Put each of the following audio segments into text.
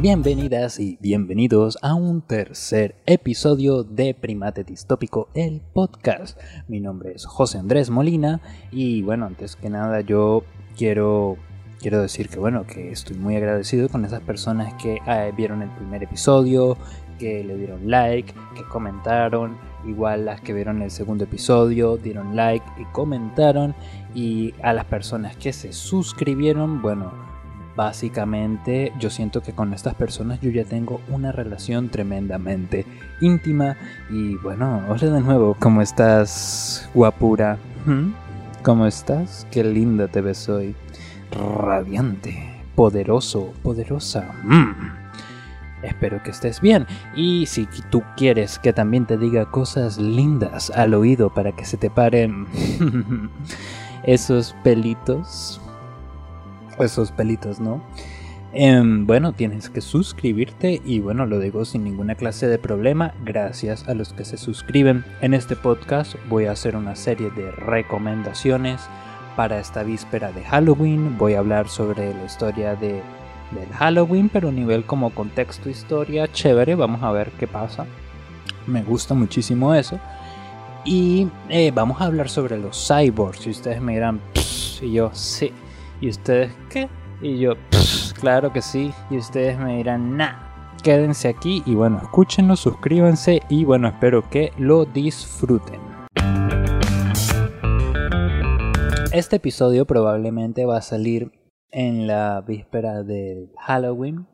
Bienvenidas y bienvenidos a un tercer episodio de Primate Distópico, el podcast. Mi nombre es José Andrés Molina y bueno, antes que nada yo quiero quiero decir que bueno, que estoy muy agradecido con esas personas que eh, vieron el primer episodio, que le dieron like, que comentaron, igual las que vieron el segundo episodio, dieron like y comentaron y a las personas que se suscribieron, bueno, básicamente yo siento que con estas personas yo ya tengo una relación tremendamente íntima y bueno, hola de nuevo, ¿cómo estás, guapura? ¿Mm? ¿Cómo estás? Qué linda te ves hoy. Radiante, poderoso, poderosa. Mm. Espero que estés bien. Y si tú quieres que también te diga cosas lindas al oído para que se te paren esos pelitos. Esos pelitos, ¿no? Em, bueno, tienes que suscribirte y bueno, lo digo sin ninguna clase de problema, gracias a los que se suscriben. En este podcast voy a hacer una serie de recomendaciones para esta víspera de Halloween. Voy a hablar sobre la historia de del Halloween, pero a nivel como contexto, historia, chévere, vamos a ver qué pasa. Me gusta muchísimo eso. Y eh, vamos a hablar sobre los cyborgs. Y ustedes me dirán, y yo, sí. ¿Y ustedes qué? Y yo, claro que sí. Y ustedes me dirán, nah. Quédense aquí y bueno, escúchenlo, suscríbanse y bueno, espero que lo disfruten. Este episodio probablemente va a salir en la víspera del Halloween.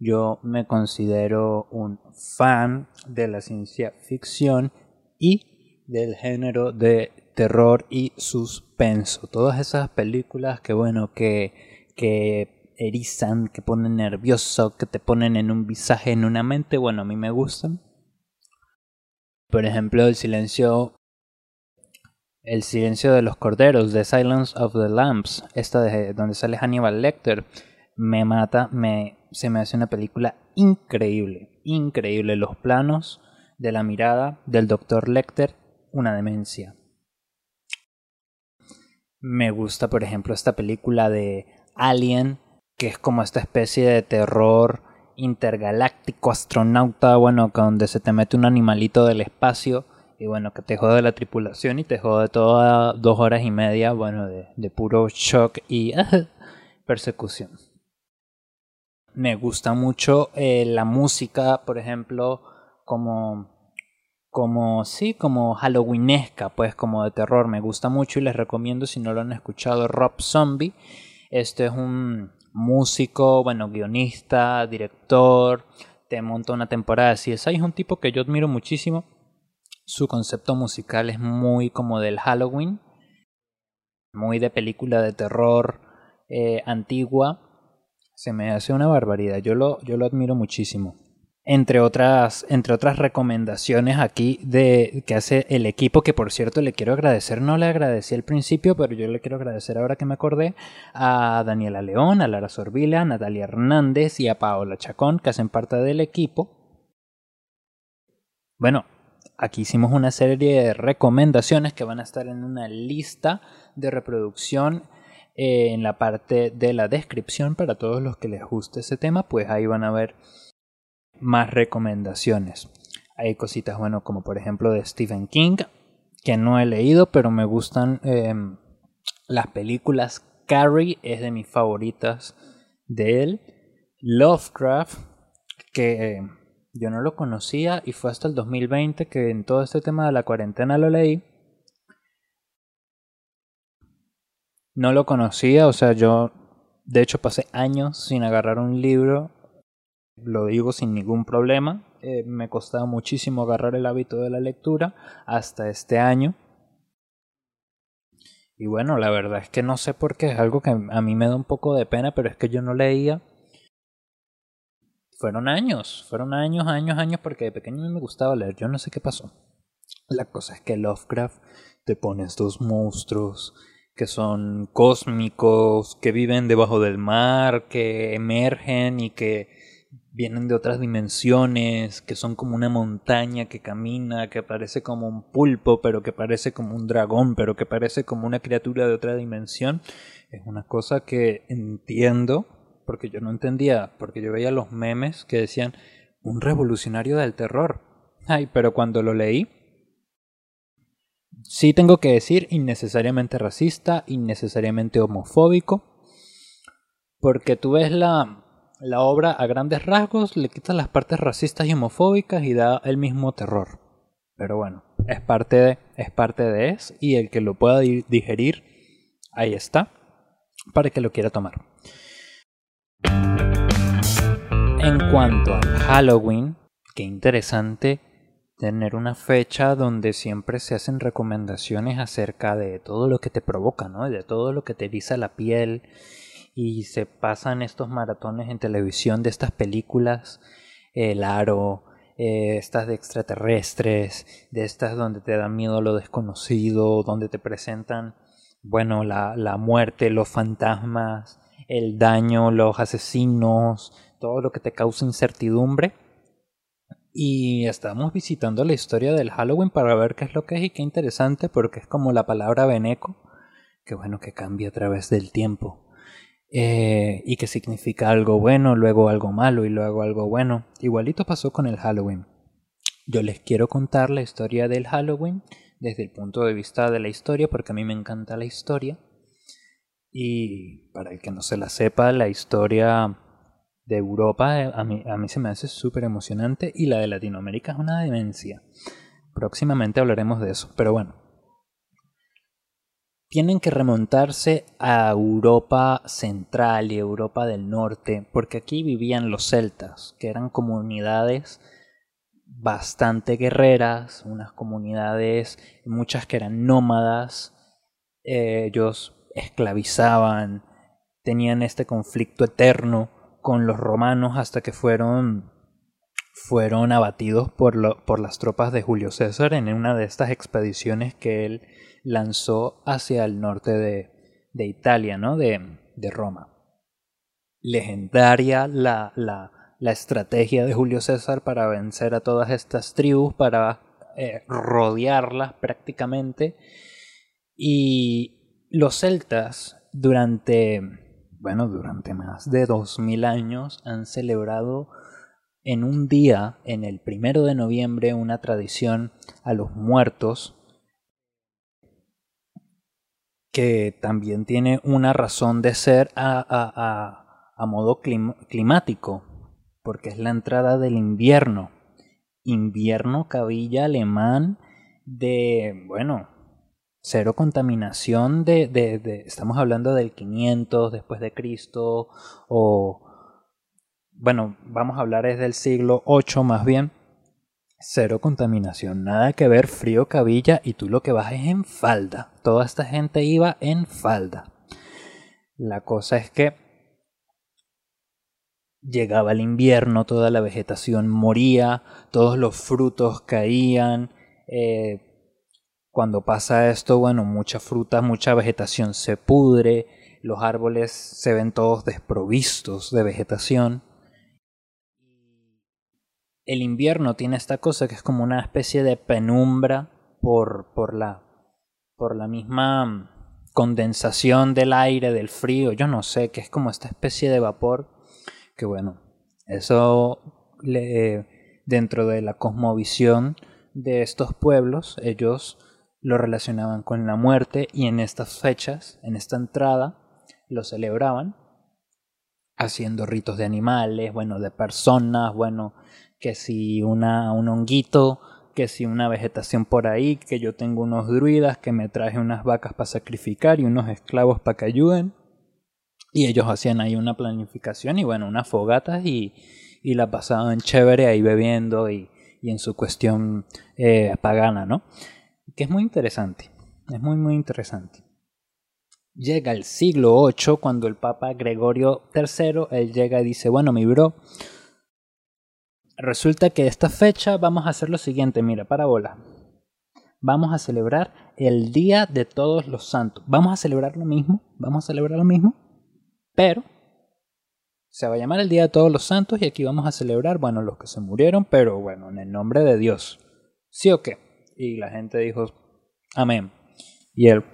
Yo me considero un fan de la ciencia ficción y del género de terror y suspenso. Todas esas películas que bueno, que, que erizan, que ponen nervioso, que te ponen en un visaje, en una mente, bueno, a mí me gustan. Por ejemplo, El silencio el silencio de los corderos, The Silence of the Lambs, esta de donde sale Hannibal Lecter, me mata, me, se me hace una película increíble, increíble. Los planos de la mirada del Dr. Lecter, una demencia. Me gusta, por ejemplo, esta película de Alien, que es como esta especie de terror intergaláctico astronauta, bueno, donde se te mete un animalito del espacio y bueno, que te jode la tripulación y te jode toda dos horas y media, bueno, de, puro shock y persecución. Me gusta mucho eh, la música, por ejemplo, como, como, sí, como halloweenesca, pues como de terror. Me gusta mucho y les recomiendo si no lo han escuchado, Rob Zombie. Este es un músico, bueno, guionista, director, te monta una temporada de CSI. Es un tipo que yo admiro muchísimo su concepto musical es muy como del Halloween, muy de película de terror eh, antigua. Se me hace una barbaridad, yo lo, yo lo admiro muchísimo. Entre otras, entre otras recomendaciones aquí de, que hace el equipo, que por cierto le quiero agradecer, no le agradecí al principio, pero yo le quiero agradecer ahora que me acordé, a Daniela León, a Lara Sorbila, a Natalia Hernández y a Paola Chacón, que hacen parte del equipo. Bueno, aquí hicimos una serie de recomendaciones que van a estar en una lista de reproducción eh, en la parte de la descripción para todos los que les guste ese tema, pues ahí van a ver más recomendaciones. Hay cositas, bueno, como por ejemplo de Stephen King, que no he leído, pero me gustan em, las películas. Carrie es de mis favoritas de él. Lovecraft, que yo no lo conocía y fue hasta el 2020 que en todo este tema de la cuarentena lo leí. No lo conocía, o sea, yo de hecho pasé años sin agarrar un libro, lo digo sin ningún problema, eh, me costaba muchísimo agarrar el hábito de la lectura hasta este año. Y bueno, la verdad es que no sé por qué, es algo que a mí me da un poco de pena, pero es que yo no leía fueron años, fueron años, años, años, porque de pequeño me gustaba leer, yo no sé qué pasó. La cosa es que Lovecraft te pone estos monstruos que son cósmicos, que viven debajo del mar, que emergen y que vienen de otras dimensiones, que son como una montaña que camina, que parece como un pulpo, pero que parece como un dragón, pero que parece como una criatura de otra dimensión. Es una cosa que entiendo porque yo no entendía, porque yo veía los memes que decían un revolucionario del terror. Ay, pero cuando lo leí, sí tengo que decir innecesariamente racista, innecesariamente homofóbico, porque tú ves la, la obra a grandes rasgos, le quitas las partes racistas y homofóbicas y da el mismo terror. Pero bueno, es parte de, es parte de y el que lo pueda digerir, ahí está, para que lo quiera tomar. En cuanto a Halloween, qué interesante tener una fecha donde siempre se hacen recomendaciones acerca de todo lo que te provoca, ¿no? De todo lo que te eriza la piel y se pasan estos maratones en televisión de estas películas, El Aro, eh, estas de extraterrestres, de estas donde te da miedo lo desconocido, donde te presentan, bueno, la, la muerte, los fantasmas, el daño, los asesinos, todo lo que te causa incertidumbre. Y estamos visitando la historia del Halloween para ver qué es lo que es y qué interesante porque es como la palabra veneco, que bueno, que cambia a través del tiempo. Eh, y que significa algo bueno, luego algo malo y luego algo bueno. Igualito pasó con el Halloween. Yo les quiero contar la historia del Halloween desde el punto de vista de la historia porque a mí me encanta la historia. Y para el que no se la sepa, la historia de Europa eh, a mí, a mí se me hace súper emocionante y la de Latinoamérica es una demencia. Próximamente hablaremos de eso, pero bueno tienen que remontarse a Europa central y Europa del norte, porque aquí vivían los celtas, que eran comunidades bastante guerreras, unas comunidades, muchas que eran nómadas, eh, ellos esclavizaban, tenían este conflicto eterno con los romanos hasta que fueron fueron abatidos por, por las tropas de Julio César en una de estas expediciones que él lanzó hacia el norte de, de Italia, ¿no? De, de Roma. Legendaria la, la, la, estrategia de Julio César para vencer a todas estas tribus, para eh, rodearlas prácticamente. Y los celtas durante, bueno, durante más de 2000 años han celebrado en un día, en el primero de noviembre, una tradición a los muertos que también tiene una razón de ser a, a, modo climático, porque es la entrada del invierno. Invierno cabilla alemán de, bueno, cero contaminación de, de, de, estamos hablando del 500 después de Cristo o bueno vamos a hablar es del siglo 8 más bien Cero contaminación, nada que ver frío cabilla y tú lo que vas es en falda. Toda esta gente iba en falda. La cosa es que llegaba el invierno, toda la vegetación moría, todos los frutos caían. Eh, cuando pasa esto, bueno, mucha fruta, mucha vegetación se pudre, los árboles se ven todos desprovistos de vegetación el invierno tiene esta cosa que es como una especie de penumbra por, por, la, por la misma condensación del aire, del frío, yo no sé, que es como esta especie de vapor, que bueno, eso le, dentro de la cosmovisión de estos pueblos, ellos lo relacionaban con la muerte y en estas fechas, en esta entrada, lo celebraban haciendo ritos de animales, bueno, de personas, bueno, que si una, un honguito, que si una vegetación por ahí, que yo tengo unos druidas que me traje unas vacas para sacrificar y unos esclavos para que ayuden. Y ellos hacían ahí una planificación y bueno, unas fogatas y, la pasaban chévere ahí bebiendo y, y en su cuestión eh, pagana, ¿no? Que es muy interesante, es muy muy interesante. Llega el siglo VIII cuando el Papa Gregorio III, él llega y dice, bueno, mi bro, resulta que esta fecha vamos a hacer lo siguiente, mira, parábola. Vamos a celebrar el Día de Todos los Santos. Vamos a celebrar lo mismo, vamos a celebrar lo mismo, pero se va a llamar el Día de Todos los Santos y aquí vamos a celebrar, bueno, los que se murieron, pero bueno, en el nombre de Dios. ¿Sí o qué? Y la gente dijo, amén. Y él...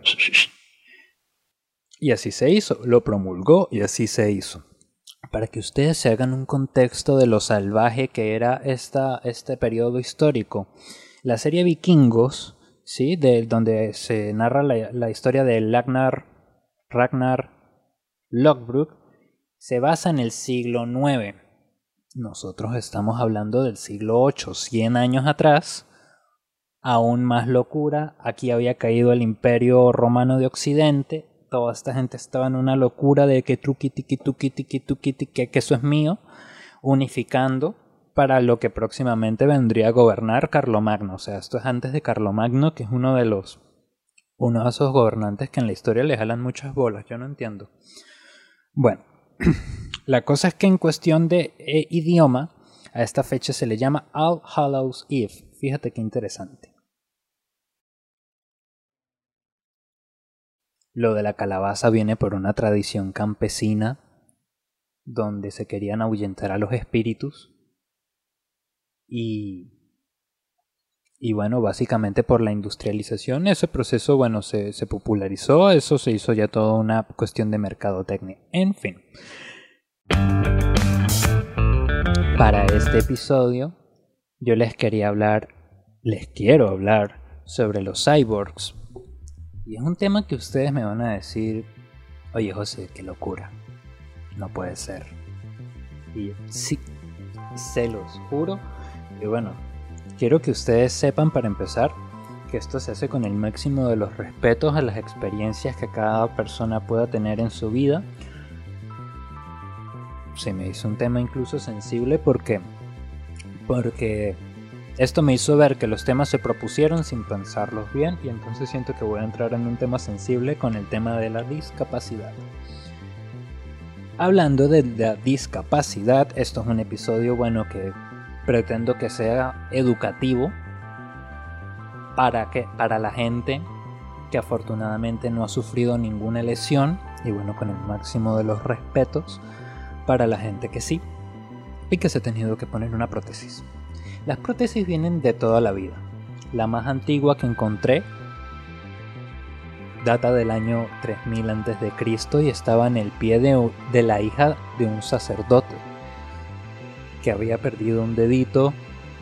Y así se hizo, lo promulgó y así se hizo. Para que ustedes se hagan un contexto de lo salvaje que era esta, este periodo histórico. La serie Vikingos, ¿sí? de, donde se narra la, historia de Ragnar, Ragnar Lockbrook, se basa en el siglo IX. Nosotros estamos hablando del siglo VIII, 100 años atrás. Aún más locura, aquí había caído el imperio romano de Occidente, toda esta gente estaba en una locura de que truqui tiki tuki tiki tuki que eso es mío, unificando para lo que próximamente vendría a gobernar Carlomagno. O sea, esto es antes de Carlomagno, que es uno de los uno de esos gobernantes que en la historia le jalan muchas bolas, yo no entiendo. Bueno, la cosa es que en cuestión de eh, idioma, a esta fecha se le llama All Hallows Eve. Fíjate qué interesante. Lo de la calabaza viene por una tradición campesina donde se querían ahuyentar a los espíritus y y bueno, básicamente por la industrialización, ese proceso, bueno, se, se, popularizó, eso se hizo ya toda una cuestión de mercadotecnia. En fin. Para este episodio, yo les quería hablar, les quiero hablar sobre los cyborgs, y es un tema que ustedes me van a decir, oye José, qué locura. No puede ser. Y sí, se los juro. Y bueno, quiero que ustedes sepan para empezar que esto se hace con el máximo de los respetos a las experiencias que cada persona pueda tener en su vida. Se me hizo un tema incluso sensible porque porque esto me hizo ver que los temas se propusieron sin pensarlos bien y entonces siento que voy a entrar en un tema sensible con el tema de la discapacidad. Hablando de la discapacidad, esto es un episodio bueno que pretendo que sea educativo para que para la gente que afortunadamente no ha sufrido ninguna lesión y bueno con el máximo de los respetos para la gente que sí y que se ha tenido que poner una prótesis. Las prótesis vienen de toda la vida. La más antigua que encontré data del año 3000 a.C. y estaba en el pie de, la hija de un sacerdote que había perdido un dedito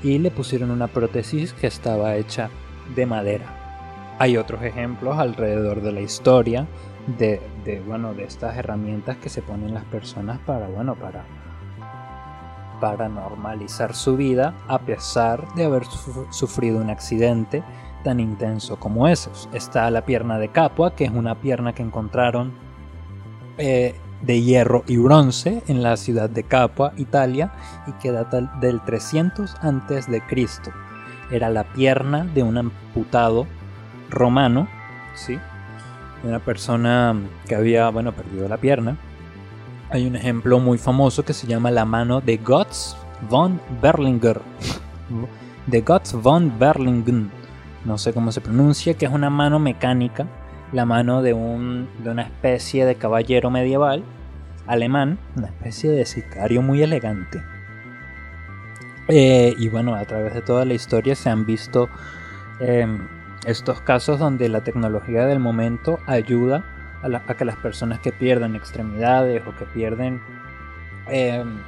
y le pusieron una prótesis que estaba hecha de madera. Hay otros ejemplos alrededor de la historia de, de, bueno, de estas herramientas que se ponen las personas para, bueno, para para normalizar su vida a pesar de haber sufrido un accidente tan intenso como ese. Está la pierna de Capua, que es una pierna que encontraron eh, de hierro y bronce en la ciudad de Capua, Italia, y que data del 300 antes de Cristo. Era la pierna de un amputado romano, ¿sí? Una persona que había, bueno, perdido la pierna hay un ejemplo muy famoso que se llama la mano de Gotts von Berlinger. de Gotts von Berlingen. No sé cómo se pronuncia, que es una mano mecánica. La mano de, un, de una especie de caballero medieval alemán. Una especie de sicario muy elegante. Eh, y bueno, a través de toda la historia se han visto em, estos casos donde la tecnología del momento ayuda a, que las personas que pierden extremidades o que pierden, em,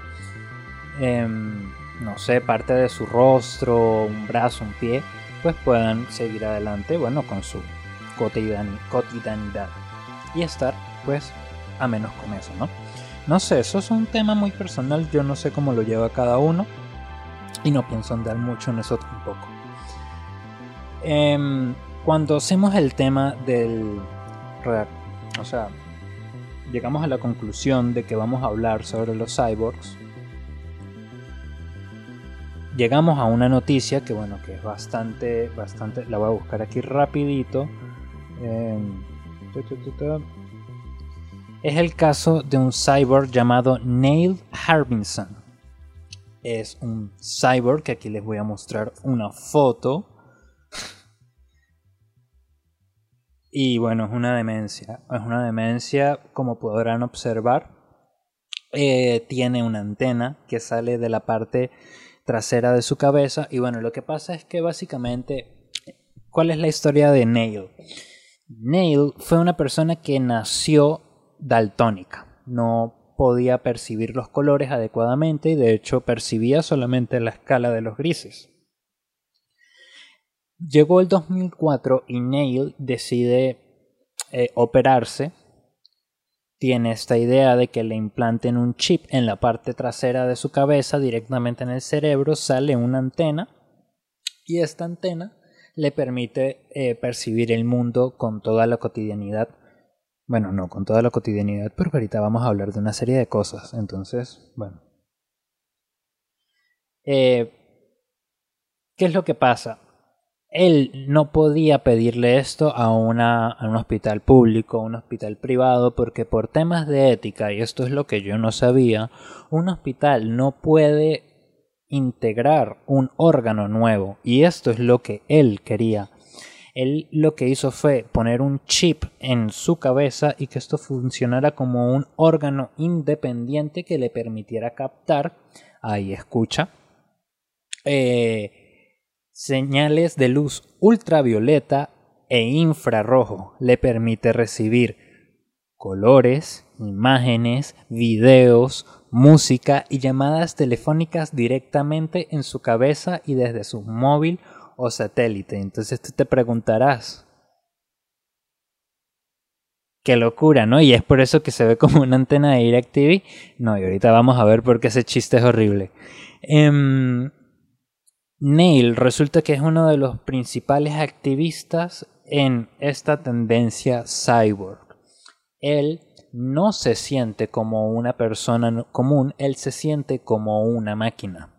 em, no sé, parte de su rostro, un brazo, un pie, pues puedan seguir adelante, bueno, con su cotidianidad y estar, pues, a menos con eso, ¿no? No sé, eso es un tema muy personal, yo no sé cómo lo lleva cada uno y no pienso andar mucho en eso tampoco. Em, cuando hacemos el tema del o sea, llegamos a la conclusión de que vamos a hablar sobre los cyborgs. Llegamos a una noticia que bueno, que es bastante, bastante, la voy a buscar aquí rapidito. Em, es el caso de un cyborg llamado Neil Harbinson. Es un cyborg que aquí les voy a mostrar una foto Y bueno, es una demencia. Es una demencia, como podrán observar. Eh, tiene una antena que sale de la parte trasera de su cabeza. Y bueno, lo que pasa es que básicamente, ¿cuál es la historia de Neil? Neil fue una persona que nació daltónica. No podía percibir los colores adecuadamente y de hecho percibía solamente la escala de los grises. Llegó el 2004 y Neil decide eh, operarse. Tiene esta idea de que le implanten un chip en la parte trasera de su cabeza directamente en el cerebro, sale una antena y esta antena le permite eh, percibir el mundo con toda la cotidianidad. Bueno, no con toda la cotidianidad, porque ahorita vamos a hablar de una serie de cosas. Entonces, bueno. Eh, ¿Qué es lo que pasa? Él no podía pedirle esto a, un hospital público, a un hospital privado, porque por temas de ética, y esto es lo que yo no sabía, un hospital no puede integrar un órgano nuevo. Y esto es lo que él quería. Él lo que hizo fue poner un chip en su cabeza y que esto funcionara como un órgano independiente que le permitiera captar, ahí escucha, eh, señales de luz ultravioleta e infrarrojo. Le permite recibir colores, imágenes, videos, música y llamadas telefónicas directamente en su cabeza y desde su móvil o satélite. Entonces tú te preguntarás, qué locura, ¿no? Y es por eso que se ve como una antena de DirecTV. No, y ahorita vamos a ver por qué ese chiste es horrible. Em, Neil resulta que es uno de los principales activistas en esta tendencia cyborg. Él no se siente como una persona común, él se siente como una máquina.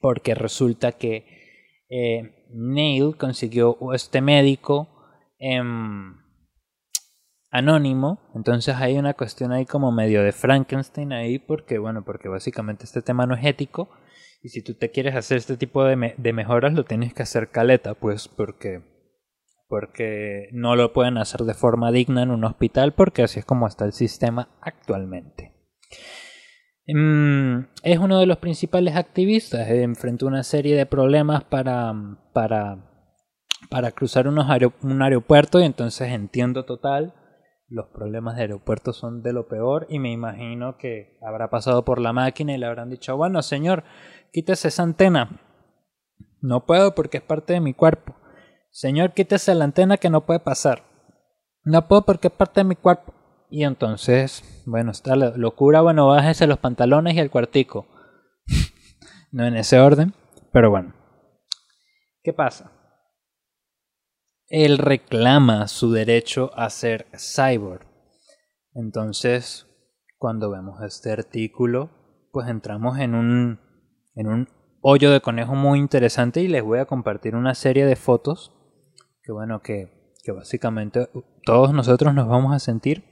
Porque resulta que eh, Neil consiguió este médico em, anónimo, entonces hay una cuestión ahí como medio de Frankenstein ahí, porque bueno, porque básicamente este tema no es ético, y si tú te quieres hacer este tipo de, de mejoras lo tienes que hacer caleta, pues porque porque no lo pueden hacer de forma digna en un hospital porque así es como está el sistema actualmente. Mm, es uno de los principales activistas, eh, enfrentó una serie de problemas para, para, para cruzar un aeropuerto y entonces entiendo total, los problemas de aeropuerto son de lo peor y me imagino que habrá pasado por la máquina y le habrán dicho, bueno señor, quítese esa antena. No puedo porque es parte de mi cuerpo. Señor, quítese la antena que no puede pasar. No puedo porque es parte de mi cuerpo. Y entonces, bueno, está la locura, bueno, bájese los pantalones y el cuartico. no en ese orden, pero bueno. ¿Qué pasa? Él reclama su derecho a ser cyborg. Entonces, cuando vemos este artículo, pues entramos en un, en un hoyo de conejo muy interesante y les voy a compartir una serie de fotos que bueno, que, que básicamente todos nosotros nos vamos a sentir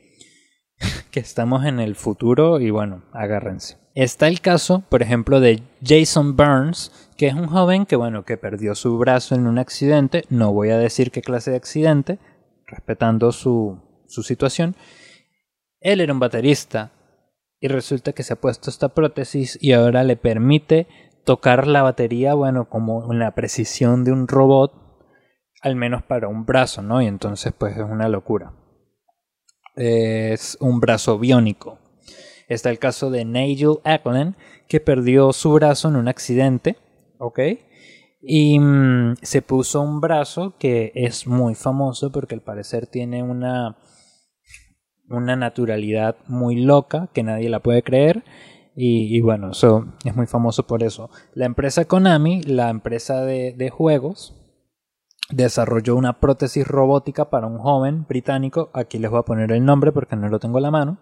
que estamos en el futuro y bueno, agárrense. Está el caso, por ejemplo, de Jason Burns, que es un joven que bueno, que perdió su brazo en un accidente, no voy a decir qué clase de accidente, respetando su, su situación. Él era un baterista y resulta que se ha puesto esta prótesis y ahora le permite tocar la batería, bueno, como en la precisión de un robot al menos para un brazo, ¿no? Y entonces pues es una locura. Es un brazo biónico. Está el caso de Nigel Ackland, que perdió su brazo en un accidente. Y mm, se puso un brazo que es muy famoso porque al parecer tiene una, una naturalidad muy loca que nadie la puede creer. Y, bueno, eso es muy famoso por eso. La empresa Konami, la empresa de, de juegos, desarrolló una prótesis robótica para un joven británico, aquí les voy a poner el nombre porque no lo tengo a la mano,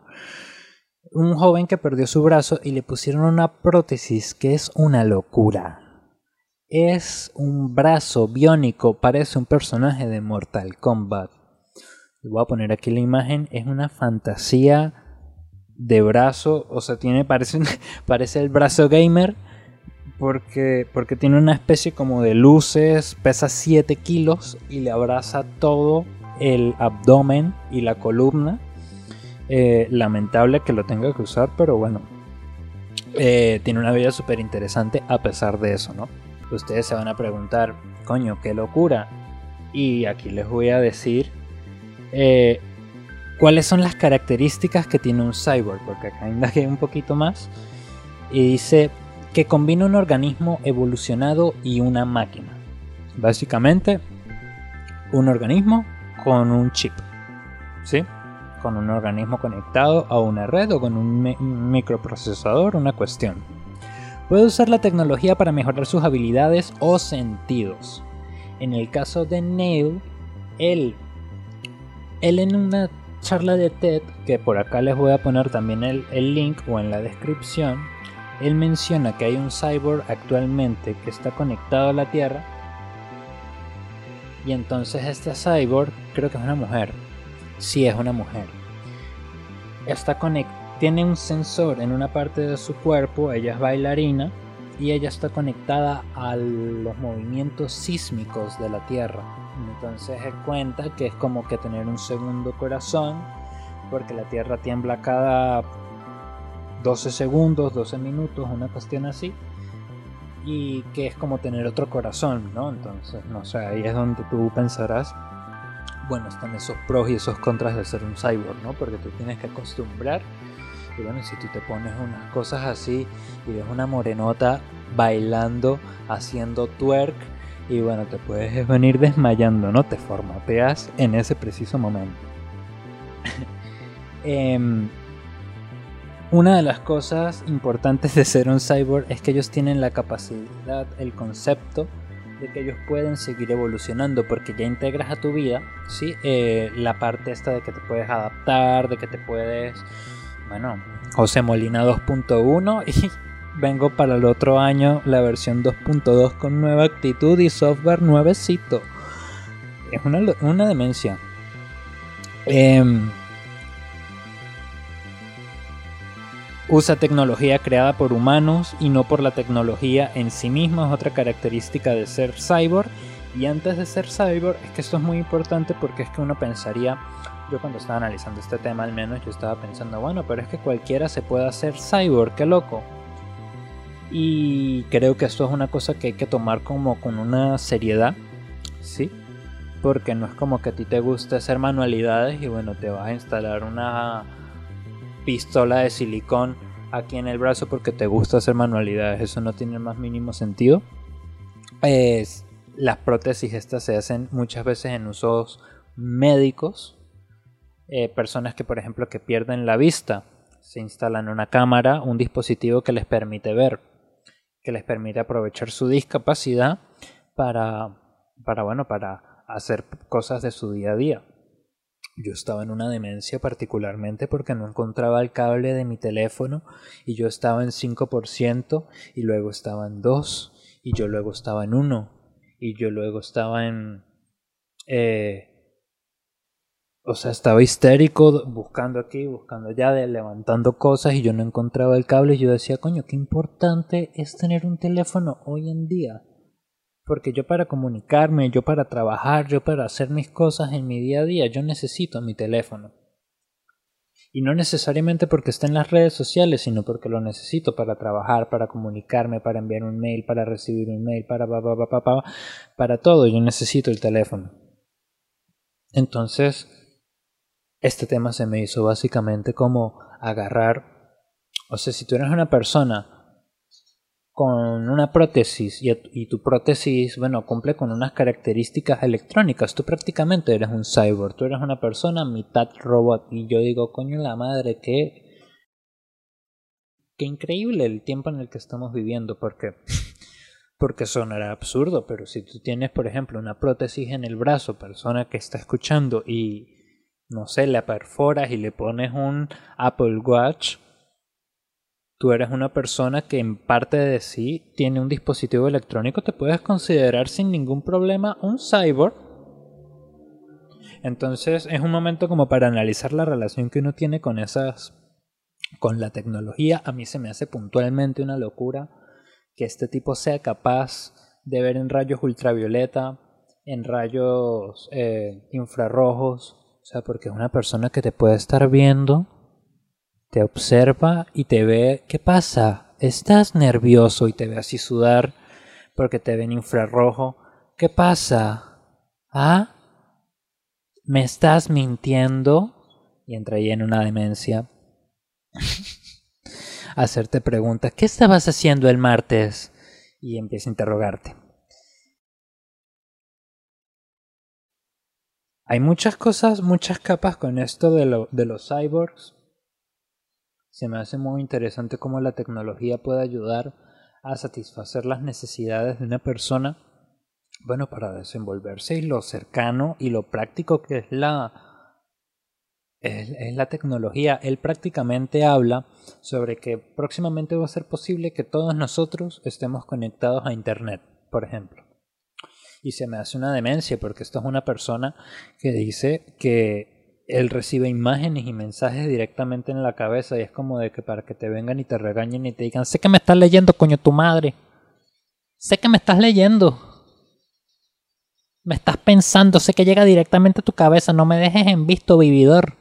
un joven que perdió su brazo y le pusieron una prótesis que es una locura. Es un brazo biónico, parece un personaje de Mortal Kombat. Les voy a poner aquí la imagen, es una fantasía de brazo, o sea, tiene parece, parece el brazo gamer porque, porque tiene una especie como de luces, pesa 7 kilos y le abraza todo el abdomen y la columna. Eh, lamentable que lo tenga que usar, pero bueno, eh, tiene una vida súper interesante a pesar de eso, ¿no? Ustedes se van a preguntar, coño, qué locura. Y aquí les voy a decir, eh, ¿Cuáles son las características que tiene un cyborg? Porque acá indagué un poquito más. Y dice que combina un organismo evolucionado y una máquina. Básicamente, un organismo con un chip. ¿Sí? Con un organismo conectado a una red o con un microprocesador, una cuestión. Puede usar la tecnología para mejorar sus habilidades o sentidos. En el caso de Neil, él, él en una charla de TED, que por acá les voy a poner también el, el link o en la descripción, él menciona que hay un cyborg actualmente que está conectado a la Tierra y entonces este cyborg, creo que es una mujer, sí es una mujer, está tiene un sensor en una parte de su cuerpo, ella es bailarina y ella está conectada a los movimientos sísmicos de la Tierra. Entonces él cuenta que es como que tener un segundo corazón, porque la Tierra tiembla cada 12 segundos, 12 minutos, una cuestión así. Y que es como tener otro corazón, ¿no? Entonces, no sé, ahí es donde tú pensarás, bueno, están esos pros y esos contras de ser un cyborg, ¿no? Porque tú tienes que acostumbrar. Y bueno, si tú te pones unas cosas así y ves una morenota bailando, haciendo twerk, y bueno, te puedes venir desmayando, ¿no? Te formateas en ese preciso momento. eh, una de las cosas importantes de ser un cyborg es que ellos tienen la capacidad, el concepto de que ellos pueden seguir evolucionando porque ya integras a tu vida, ¿sí? Eh, la parte esta de que te puedes adaptar, de que te puedes, bueno, José Molina 2.1 y vengo para el otro año la versión 2.2 con nueva actitud y software nuevecito. Es una, una demencia. Eh, Usa tecnología creada por humanos y no por la tecnología en sí misma, es otra característica de ser cyborg. Y antes de ser cyborg, es que esto es muy importante porque es que uno pensaría, yo cuando estaba analizando este tema al menos, yo estaba pensando, bueno, pero es que cualquiera se puede hacer cyborg, qué loco. Y creo que esto es una cosa que hay que tomar como con una seriedad, ¿sí? Porque no es como que a ti te guste hacer manualidades y bueno, te vas a instalar una pistola de silicón aquí en el brazo porque te gusta hacer manualidades. Eso no tiene el más mínimo sentido. Es, las prótesis estas se hacen muchas veces en usos médicos. Eh, personas que por ejemplo que pierden la vista se instalan una cámara, un dispositivo que les permite ver, que les permite aprovechar su discapacidad para, para bueno, para hacer cosas de su día a día. Yo estaba en una demencia particularmente porque no encontraba el cable de mi teléfono y yo estaba en 5% y luego estaba en 2 y yo luego estaba en 1 y yo luego estaba en... Eh, o sea, estaba histérico buscando aquí, buscando allá, levantando cosas y yo no encontraba el cable y yo decía, coño, qué importante es tener un teléfono hoy en día. Porque yo para comunicarme, yo para trabajar, yo para hacer mis cosas en mi día a día, yo necesito mi teléfono. Y no necesariamente porque esté en las redes sociales, sino porque lo necesito para trabajar, para comunicarme, para enviar un mail, para recibir un mail, para pa, para todo, yo necesito el teléfono. Entonces, este tema se me hizo básicamente como agarrar, o sea, si tú eres una persona con una prótesis y, tu prótesis, bueno, cumple con unas características electrónicas, tú prácticamente eres un cyborg, tú eres una persona mitad robot y yo digo, coño la madre, qué, qué increíble el tiempo en el que estamos viviendo, porque porque sonará absurdo, pero si tú tienes, por ejemplo, una prótesis en el brazo, persona que está escuchando y no sé, la perforas y le pones un Apple Watch, tú eres una persona que en parte de sí tiene un dispositivo electrónico, te puedes considerar sin ningún problema un cyborg. Entonces es un momento como para analizar la relación que uno tiene con esas con la tecnología. A mí se me hace puntualmente una locura que este tipo sea capaz de ver en rayos ultravioleta, en rayos eh, infrarrojos, o sea, porque es una persona que te puede estar viendo te observa y te ve, ¿qué pasa? ¿Estás nervioso y te ve así sudar porque te ven infrarrojo? ¿Qué pasa? ¿Ah? ¿Me estás mintiendo? y entra ahí en una demencia. hacerte preguntas. ¿Qué estabas haciendo el martes? Y empieza a interrogarte. Hay muchas cosas, muchas capas con esto de, de los cyborgs. Se me hace muy interesante cómo la tecnología puede ayudar a satisfacer las necesidades de una persona, bueno, para desenvolverse y lo cercano y lo práctico que es la, es, la tecnología. Él prácticamente habla sobre que próximamente va a ser posible que todos nosotros estemos conectados a Internet, por ejemplo. Y se me hace una demencia porque esto es una persona que dice que él recibe imágenes y mensajes directamente en la cabeza y es como de que para que te vengan y te regañen y te digan, sé que me estás leyendo, coño, tu madre. Sé que me estás leyendo. Me estás pensando, sé que llega directamente a tu cabeza, no me dejes en visto, vividor.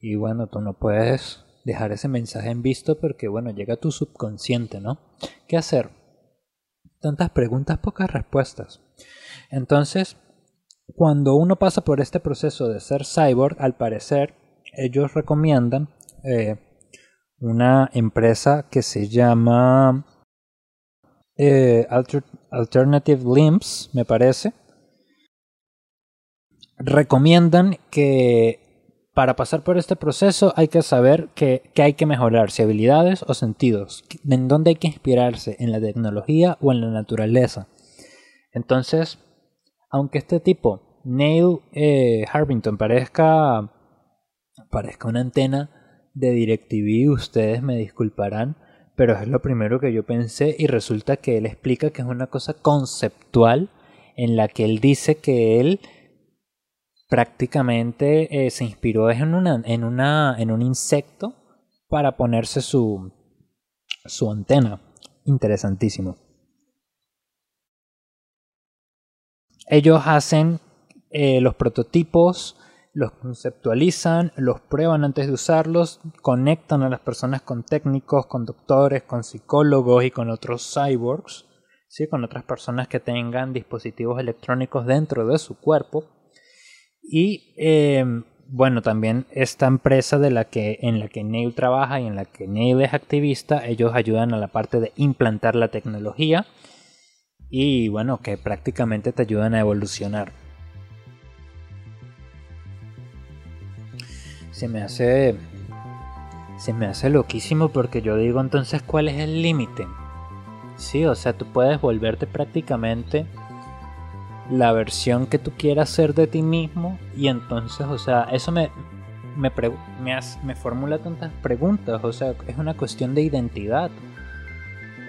Y bueno, tú no puedes dejar ese mensaje en visto porque, bueno, llega a tu subconsciente, ¿no? ¿Qué hacer? Tantas preguntas, pocas respuestas. Entonces, cuando uno pasa por este proceso de ser cyborg, al parecer, ellos recomiendan eh, una empresa que se llama eh, Alternative Limbs, me parece. Recomiendan que para pasar por este proceso hay que saber que, hay que mejorar, si habilidades o sentidos, en dónde hay que inspirarse, en la tecnología o en la naturaleza. Entonces, aunque este tipo, Neil eh, Harvington, parezca, parezca una antena de DirecTV, ustedes me disculparán, pero es lo primero que yo pensé y resulta que él explica que es una cosa conceptual en la que él dice que él prácticamente eh, se inspiró en, en, una, en un insecto para ponerse su, su antena. Interesantísimo. Ellos hacen eh, los prototipos, los conceptualizan, los prueban antes de usarlos, conectan a las personas con técnicos, con doctores, con psicólogos y con otros cyborgs, ¿sí? con otras personas que tengan dispositivos electrónicos dentro de su cuerpo y em, bueno, también esta empresa de la que, en la que Neil trabaja y en la que Neil es activista, ellos ayudan a la parte de implantar la tecnología y bueno, que prácticamente te ayudan a evolucionar. Se me hace se me hace loquísimo porque yo digo entonces cuál es el límite. Sí, o sea, tú puedes volverte prácticamente la versión que tú quieras ser de ti mismo y entonces, o sea, eso me, me, me, me formula tantas preguntas, o sea, es una cuestión de identidad.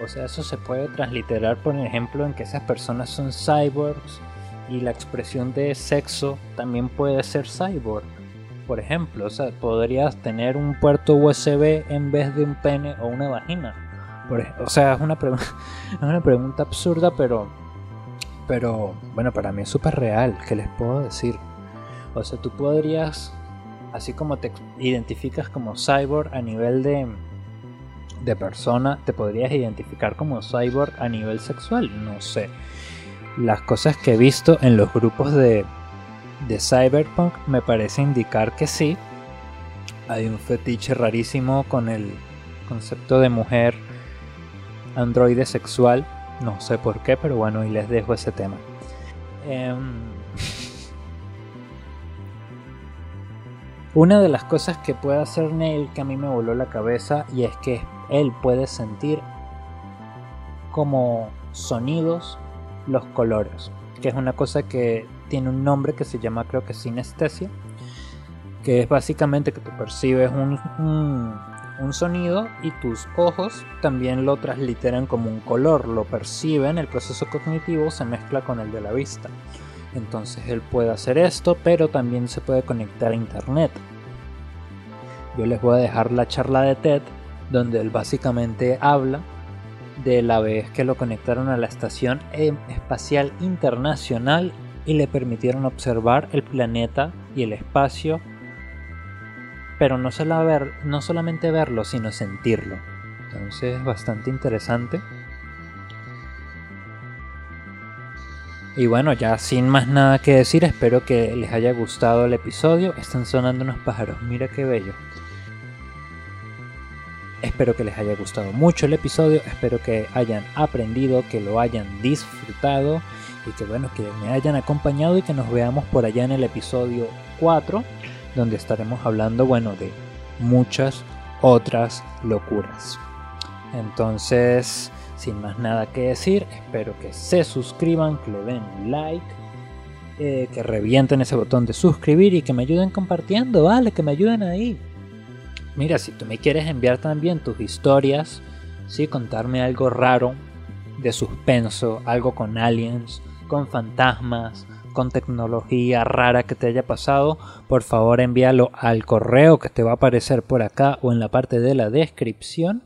O sea, eso se puede transliterar, por ejemplo, en que esas personas son cyborgs y la expresión de sexo también puede ser cyborg. Por ejemplo, o sea, podrías tener un puerto USB en vez de un pene o una vagina. o sea, es una, es una pregunta absurda, pero pero bueno, para mí es súper real, ¿qué les puedo decir? O sea, tú podrías, así como te identificas como cyborg a nivel de, de persona, te podrías identificar como cyborg a nivel sexual, no sé. Las cosas que he visto en los grupos de, de cyberpunk me parece indicar que sí. Hay un fetiche rarísimo con el concepto de mujer androide sexual no sé por qué, pero bueno, y les dejo ese tema. Em, una de las cosas que puede hacer Neil que a mí me voló la cabeza y es que él puede sentir como sonidos los colores, que es una cosa que tiene un nombre que se llama creo que sinestesia, que es básicamente que tú percibes un un sonido y tus ojos también lo transliteran como un color, lo perciben, el proceso cognitivo se mezcla con el de la vista. Entonces él puede hacer esto, pero también se puede conectar a internet. Yo les voy a dejar la charla de TED, donde él básicamente habla de la vez que lo conectaron a la Estación Espacial Internacional y le permitieron observar el planeta y el espacio pero no, solo ver, no solamente verlo, sino sentirlo. Entonces es bastante interesante. Y bueno, ya sin más nada que decir, espero que les haya gustado el episodio. Están sonando unos pájaros, mira qué bello. Espero que les haya gustado mucho el episodio, espero que hayan aprendido, que lo hayan disfrutado y que bueno, que me hayan acompañado y que nos veamos por allá en el episodio 4, donde estaremos hablando, bueno, de muchas otras locuras. Entonces, sin más nada que decir, espero que se suscriban, que le den like, eh, que revienten ese botón de suscribir y que me ayuden compartiendo, vale, que me ayuden ahí. Mira, si tú me quieres enviar también tus historias, ¿sí? contarme algo raro, de suspenso, algo con aliens, con fantasmas, con tecnología rara que te haya pasado, por favor envíalo al correo que te va a aparecer por acá o en la parte de la descripción.